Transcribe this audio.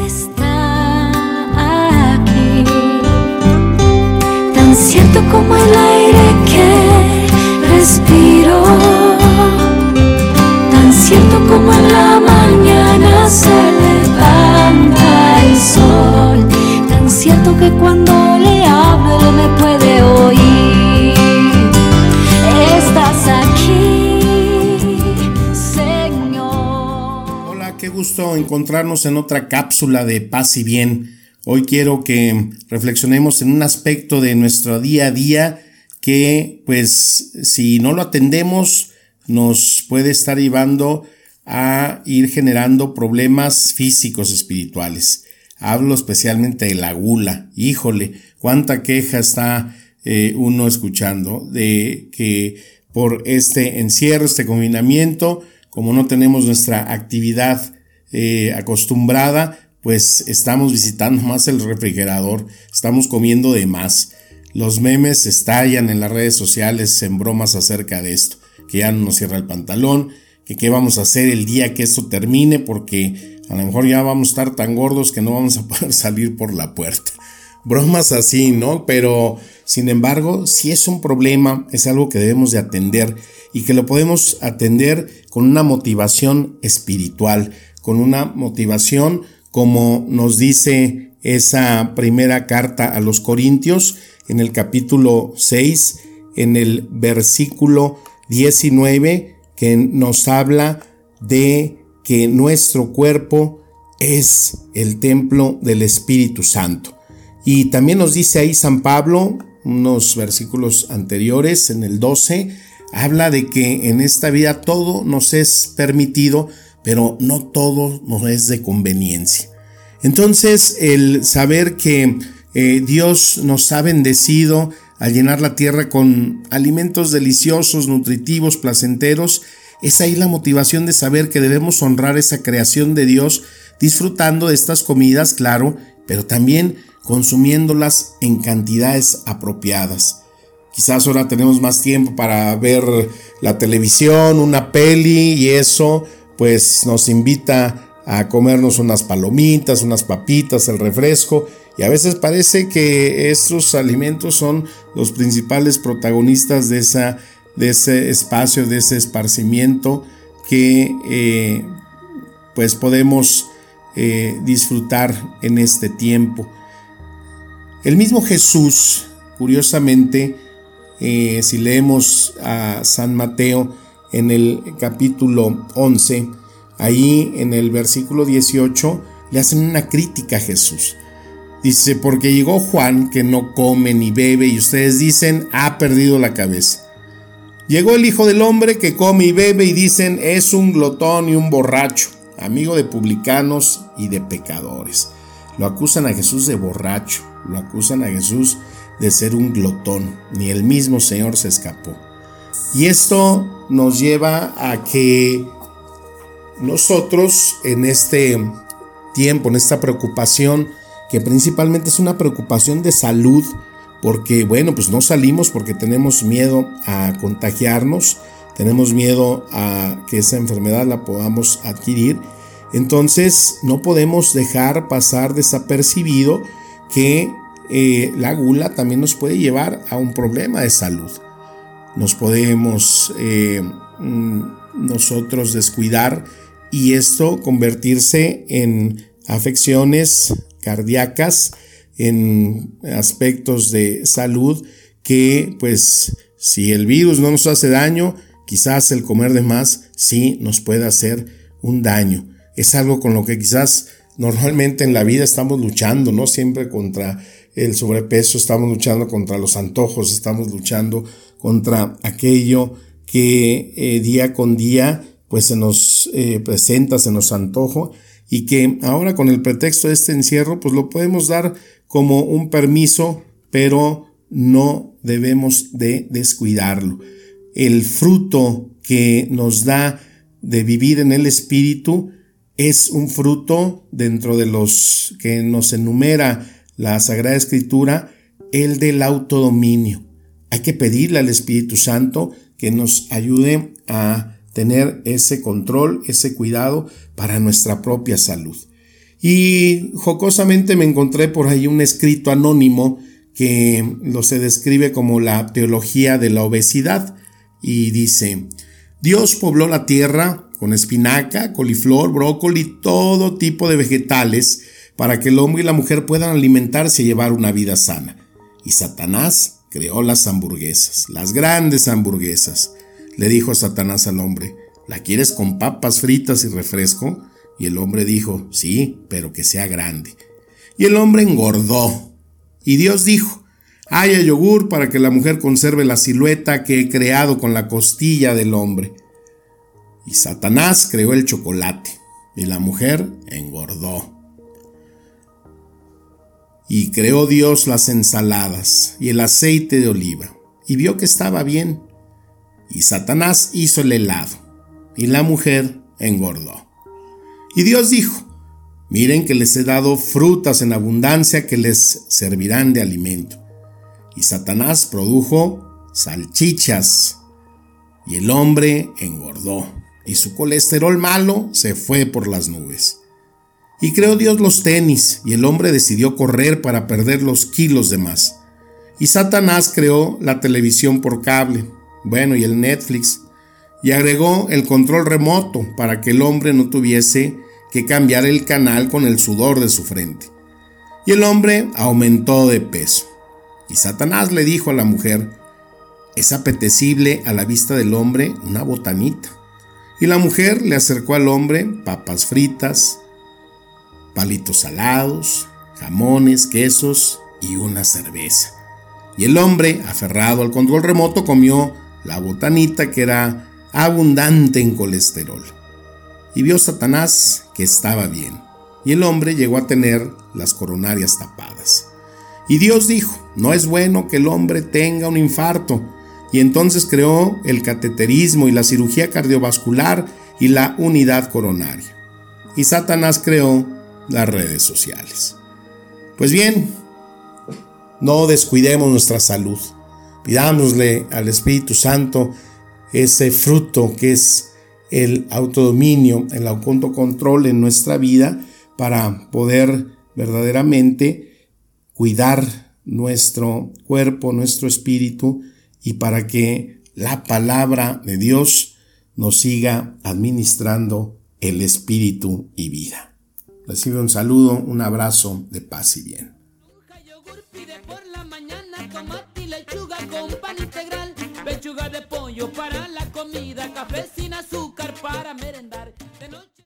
está aquí, tan cierto como el aire que respiro, tan cierto como en la encontrarnos en otra cápsula de paz y bien. Hoy quiero que reflexionemos en un aspecto de nuestro día a día que pues si no lo atendemos nos puede estar llevando a ir generando problemas físicos espirituales. Hablo especialmente de la gula. Híjole, cuánta queja está eh, uno escuchando de que por este encierro, este confinamiento, como no tenemos nuestra actividad eh, acostumbrada, pues estamos visitando más el refrigerador, estamos comiendo de más. Los memes estallan en las redes sociales en bromas acerca de esto, que ya no nos cierra el pantalón, que qué vamos a hacer el día que esto termine, porque a lo mejor ya vamos a estar tan gordos que no vamos a poder salir por la puerta. Bromas así, ¿no? Pero, sin embargo, si es un problema, es algo que debemos de atender y que lo podemos atender con una motivación espiritual, con una motivación como nos dice esa primera carta a los Corintios en el capítulo 6, en el versículo 19, que nos habla de que nuestro cuerpo es el templo del Espíritu Santo. Y también nos dice ahí San Pablo, unos versículos anteriores, en el 12, habla de que en esta vida todo nos es permitido, pero no todo nos es de conveniencia. Entonces, el saber que eh, Dios nos ha bendecido al llenar la tierra con alimentos deliciosos, nutritivos, placenteros, es ahí la motivación de saber que debemos honrar esa creación de Dios disfrutando de estas comidas, claro, pero también consumiéndolas en cantidades apropiadas. Quizás ahora tenemos más tiempo para ver la televisión, una peli y eso pues nos invita a comernos unas palomitas, unas papitas, el refresco y a veces parece que estos alimentos son los principales protagonistas de, esa, de ese espacio, de ese esparcimiento que eh, pues podemos eh, disfrutar en este tiempo. El mismo Jesús, curiosamente, eh, si leemos a San Mateo en el capítulo 11, ahí en el versículo 18, le hacen una crítica a Jesús. Dice, porque llegó Juan que no come ni bebe y ustedes dicen, ha perdido la cabeza. Llegó el Hijo del Hombre que come y bebe y dicen, es un glotón y un borracho, amigo de publicanos y de pecadores. Lo acusan a Jesús de borracho, lo acusan a Jesús de ser un glotón, ni el mismo Señor se escapó. Y esto nos lleva a que nosotros en este tiempo, en esta preocupación, que principalmente es una preocupación de salud, porque bueno, pues no salimos porque tenemos miedo a contagiarnos, tenemos miedo a que esa enfermedad la podamos adquirir, entonces no podemos dejar pasar desapercibido que eh, la gula también nos puede llevar a un problema de salud. Nos podemos eh, mm, nosotros descuidar y esto convertirse en afecciones cardíacas, en aspectos de salud que pues si el virus no nos hace daño, quizás el comer de más sí nos puede hacer un daño. Es algo con lo que quizás normalmente en la vida estamos luchando, ¿no? Siempre contra el sobrepeso, estamos luchando contra los antojos, estamos luchando contra aquello que eh, día con día pues se nos eh, presenta, se nos antojo y que ahora con el pretexto de este encierro pues lo podemos dar como un permiso, pero no debemos de descuidarlo. El fruto que nos da de vivir en el Espíritu es un fruto dentro de los que nos enumera la Sagrada Escritura, el del autodominio. Hay que pedirle al Espíritu Santo que nos ayude a tener ese control, ese cuidado para nuestra propia salud. Y jocosamente me encontré por ahí un escrito anónimo que lo se describe como la teología de la obesidad y dice, Dios pobló la tierra con espinaca, coliflor, brócoli, todo tipo de vegetales para que el hombre y la mujer puedan alimentarse y llevar una vida sana. Y Satanás creó las hamburguesas, las grandes hamburguesas. Le dijo Satanás al hombre, ¿la quieres con papas fritas y refresco? Y el hombre dijo, sí, pero que sea grande. Y el hombre engordó. Y Dios dijo, haya yogur para que la mujer conserve la silueta que he creado con la costilla del hombre. Y Satanás creó el chocolate, y la mujer engordó. Y creó Dios las ensaladas y el aceite de oliva, y vio que estaba bien. Y Satanás hizo el helado, y la mujer engordó. Y Dios dijo, miren que les he dado frutas en abundancia que les servirán de alimento. Y Satanás produjo salchichas, y el hombre engordó, y su colesterol malo se fue por las nubes. Y creó Dios los tenis, y el hombre decidió correr para perder los kilos de más. Y Satanás creó la televisión por cable, bueno, y el Netflix, y agregó el control remoto para que el hombre no tuviese que cambiar el canal con el sudor de su frente. Y el hombre aumentó de peso. Y Satanás le dijo a la mujer, es apetecible a la vista del hombre una botanita. Y la mujer le acercó al hombre papas fritas, palitos salados, jamones, quesos y una cerveza. Y el hombre, aferrado al control remoto, comió la botanita que era abundante en colesterol. Y vio Satanás que estaba bien, y el hombre llegó a tener las coronarias tapadas. Y Dios dijo, no es bueno que el hombre tenga un infarto, y entonces creó el cateterismo y la cirugía cardiovascular y la unidad coronaria. Y Satanás creó las redes sociales. Pues bien, no descuidemos nuestra salud. Pidámosle al Espíritu Santo ese fruto que es el autodominio, el autocontrol en nuestra vida para poder verdaderamente cuidar nuestro cuerpo, nuestro espíritu y para que la palabra de Dios nos siga administrando el espíritu y vida. Recibe un saludo, un abrazo de paz y bien.